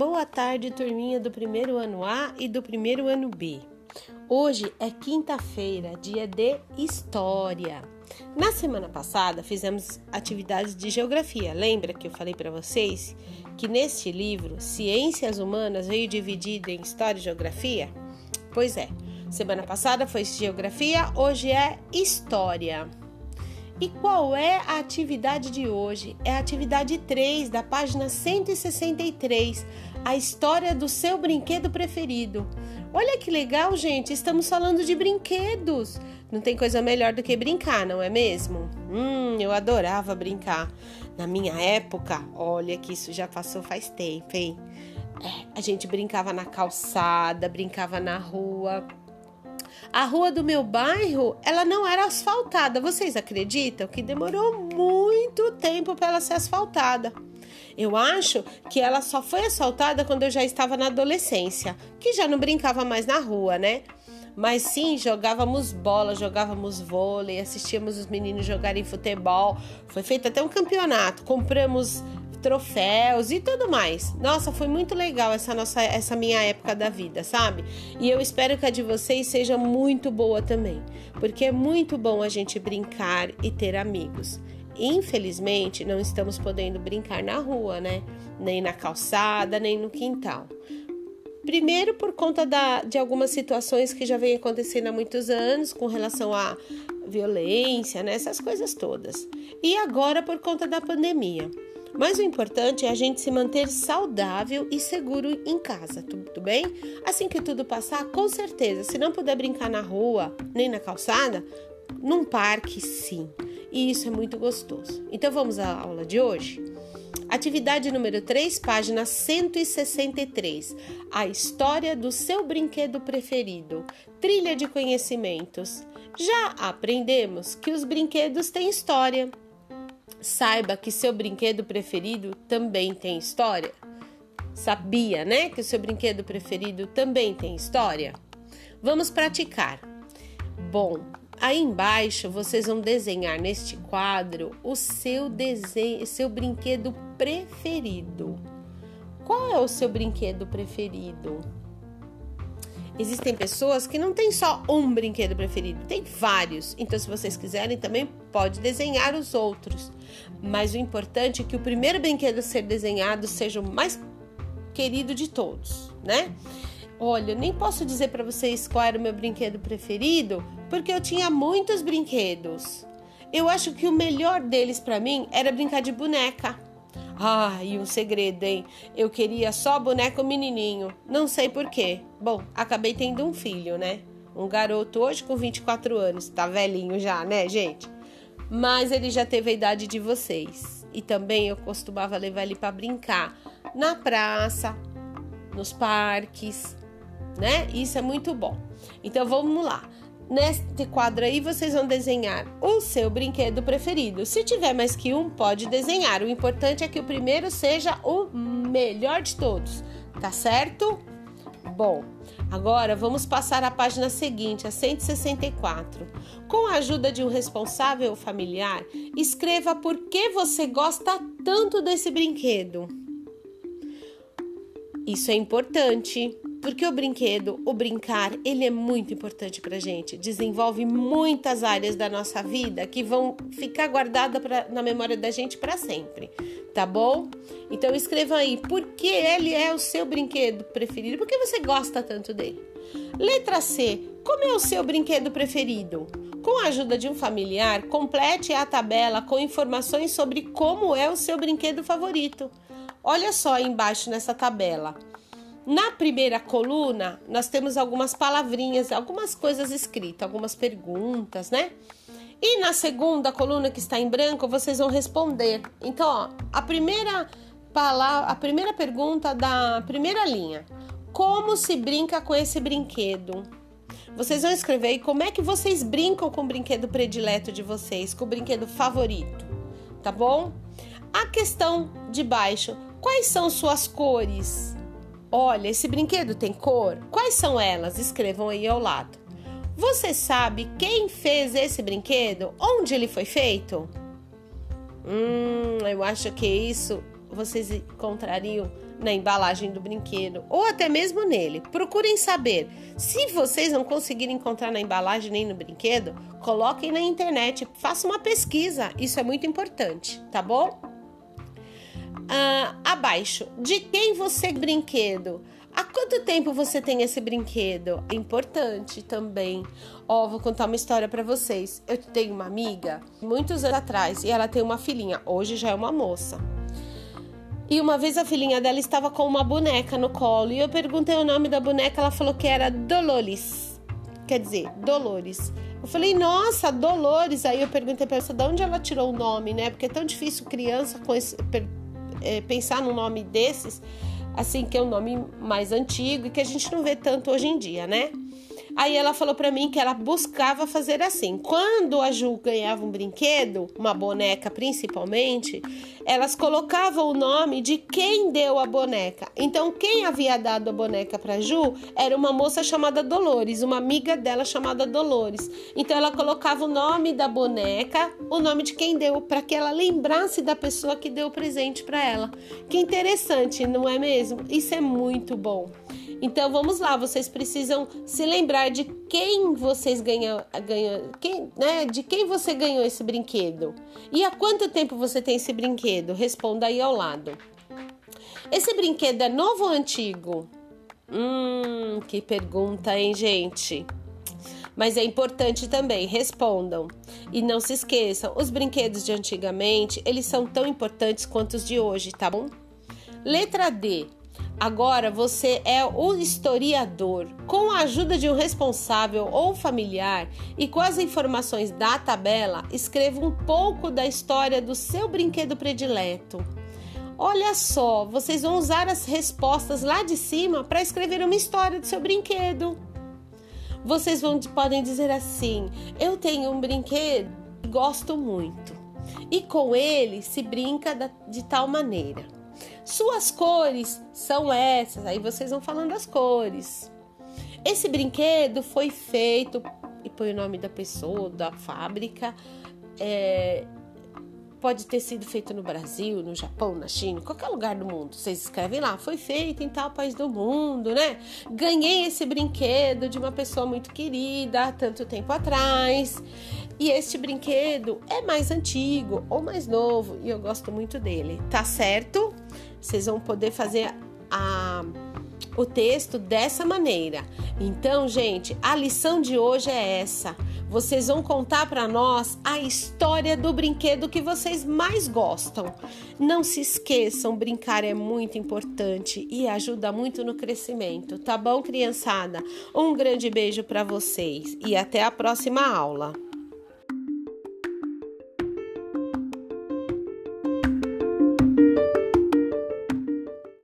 Boa tarde, turminha do primeiro ano A e do primeiro ano B. Hoje é quinta-feira, dia de História. Na semana passada fizemos atividades de geografia. Lembra que eu falei para vocês que neste livro Ciências Humanas veio dividido em História e Geografia? Pois é. Semana passada foi geografia, hoje é história. E qual é a atividade de hoje? É a atividade 3 da página 163, a história do seu brinquedo preferido. Olha que legal, gente, estamos falando de brinquedos. Não tem coisa melhor do que brincar, não é mesmo? Hum, eu adorava brincar. Na minha época, olha que isso já passou faz tempo, hein? É, a gente brincava na calçada, brincava na rua, a rua do meu bairro, ela não era asfaltada. Vocês acreditam que demorou muito tempo para ela ser asfaltada? Eu acho que ela só foi asfaltada quando eu já estava na adolescência, que já não brincava mais na rua, né? Mas sim, jogávamos bola, jogávamos vôlei, assistíamos os meninos jogarem futebol. Foi feito até um campeonato. Compramos troféus e tudo mais. Nossa, foi muito legal essa nossa essa minha época da vida, sabe? E eu espero que a de vocês seja muito boa também, porque é muito bom a gente brincar e ter amigos. Infelizmente, não estamos podendo brincar na rua, né? Nem na calçada, nem no quintal. Primeiro, por conta da, de algumas situações que já vem acontecendo há muitos anos com relação à violência, né? essas coisas todas. E agora, por conta da pandemia. Mas o importante é a gente se manter saudável e seguro em casa, tudo bem? Assim que tudo passar, com certeza, se não puder brincar na rua nem na calçada, num parque sim. E isso é muito gostoso. Então vamos à aula de hoje? Atividade número 3, página 163. A história do seu brinquedo preferido. Trilha de conhecimentos. Já aprendemos que os brinquedos têm história. Saiba que seu brinquedo preferido também tem história. Sabia, né, que o seu brinquedo preferido também tem história? Vamos praticar. Bom, aí embaixo vocês vão desenhar neste quadro o seu desenho, seu brinquedo preferido. Qual é o seu brinquedo preferido? Existem pessoas que não têm só um brinquedo preferido, tem vários. Então, se vocês quiserem, também pode desenhar os outros. Mas o importante é que o primeiro brinquedo a ser desenhado seja o mais querido de todos, né? Olha, nem posso dizer para vocês qual era o meu brinquedo preferido, porque eu tinha muitos brinquedos. Eu acho que o melhor deles para mim era brincar de boneca. Ah, e um segredo, hein? Eu queria só boneco menininho. Não sei porquê. Bom, acabei tendo um filho, né? Um garoto hoje com 24 anos. Tá velhinho já, né, gente? Mas ele já teve a idade de vocês. E também eu costumava levar ele para brincar na praça, nos parques, né? Isso é muito bom. Então vamos lá. Neste quadro aí vocês vão desenhar o seu brinquedo preferido. Se tiver mais que um, pode desenhar. O importante é que o primeiro seja o melhor de todos, tá certo? Bom, agora vamos passar à página seguinte, a 164. Com a ajuda de um responsável familiar, escreva por que você gosta tanto desse brinquedo. Isso é importante. Porque o brinquedo, o brincar, ele é muito importante pra gente. Desenvolve muitas áreas da nossa vida que vão ficar guardadas na memória da gente para sempre, tá bom? Então escreva aí por que ele é o seu brinquedo preferido, por que você gosta tanto dele. Letra C. Como é o seu brinquedo preferido? Com a ajuda de um familiar, complete a tabela com informações sobre como é o seu brinquedo favorito. Olha só embaixo nessa tabela. Na primeira coluna, nós temos algumas palavrinhas, algumas coisas escritas, algumas perguntas, né? E na segunda coluna que está em branco, vocês vão responder. Então, ó, a primeira palavra, a primeira pergunta da primeira linha: Como se brinca com esse brinquedo? Vocês vão escrever aí como é que vocês brincam com o brinquedo predileto de vocês, com o brinquedo favorito, tá bom? A questão de baixo: Quais são suas cores? Olha, esse brinquedo tem cor? Quais são elas? Escrevam aí ao lado. Você sabe quem fez esse brinquedo? Onde ele foi feito? Hum, eu acho que isso vocês encontrariam na embalagem do brinquedo ou até mesmo nele. Procurem saber. Se vocês não conseguirem encontrar na embalagem nem no brinquedo, coloquem na internet, façam uma pesquisa. Isso é muito importante, tá bom? Ah, abaixo, de quem você brinquedo? Há quanto tempo você tem esse brinquedo? É importante também. Ó, oh, vou contar uma história para vocês. Eu tenho uma amiga, muitos anos atrás, e ela tem uma filhinha. Hoje já é uma moça. E uma vez a filhinha dela estava com uma boneca no colo e eu perguntei o nome da boneca, ela falou que era Dolores. Quer dizer, Dolores. Eu falei, nossa, Dolores. Aí eu perguntei para ela de onde ela tirou o nome, né? Porque é tão difícil criança com esse, é, pensar num nome desses, assim, que é um nome mais antigo e que a gente não vê tanto hoje em dia, né? Aí ela falou para mim que ela buscava fazer assim. Quando a Ju ganhava um brinquedo, uma boneca principalmente, elas colocavam o nome de quem deu a boneca. Então, quem havia dado a boneca para Ju era uma moça chamada Dolores, uma amiga dela chamada Dolores. Então, ela colocava o nome da boneca, o nome de quem deu, para que ela lembrasse da pessoa que deu o presente para ela. Que interessante, não é mesmo? Isso é muito bom. Então vamos lá, vocês precisam se lembrar de quem vocês ganham, ganham quem, né, de quem você ganhou esse brinquedo. E há quanto tempo você tem esse brinquedo? Responda aí ao lado. Esse brinquedo é novo ou antigo? Hum, que pergunta, hein, gente? Mas é importante também, respondam. E não se esqueçam, os brinquedos de antigamente, eles são tão importantes quanto os de hoje, tá bom? Letra D. Agora você é o historiador. Com a ajuda de um responsável ou familiar e com as informações da tabela, escreva um pouco da história do seu brinquedo predileto. Olha só, vocês vão usar as respostas lá de cima para escrever uma história do seu brinquedo. Vocês vão, podem dizer assim: Eu tenho um brinquedo e gosto muito, e com ele se brinca de tal maneira. Suas cores são essas. Aí vocês vão falando as cores. Esse brinquedo foi feito e põe o nome da pessoa, da fábrica. É, pode ter sido feito no Brasil, no Japão, na China, qualquer lugar do mundo. Vocês escrevem lá, foi feito em tal país do mundo, né? Ganhei esse brinquedo de uma pessoa muito querida tanto tempo atrás. E este brinquedo é mais antigo ou mais novo e eu gosto muito dele, tá certo? Vocês vão poder fazer a, o texto dessa maneira. Então, gente, a lição de hoje é essa. Vocês vão contar para nós a história do brinquedo que vocês mais gostam. Não se esqueçam, brincar é muito importante e ajuda muito no crescimento, tá bom, criançada? Um grande beijo para vocês e até a próxima aula.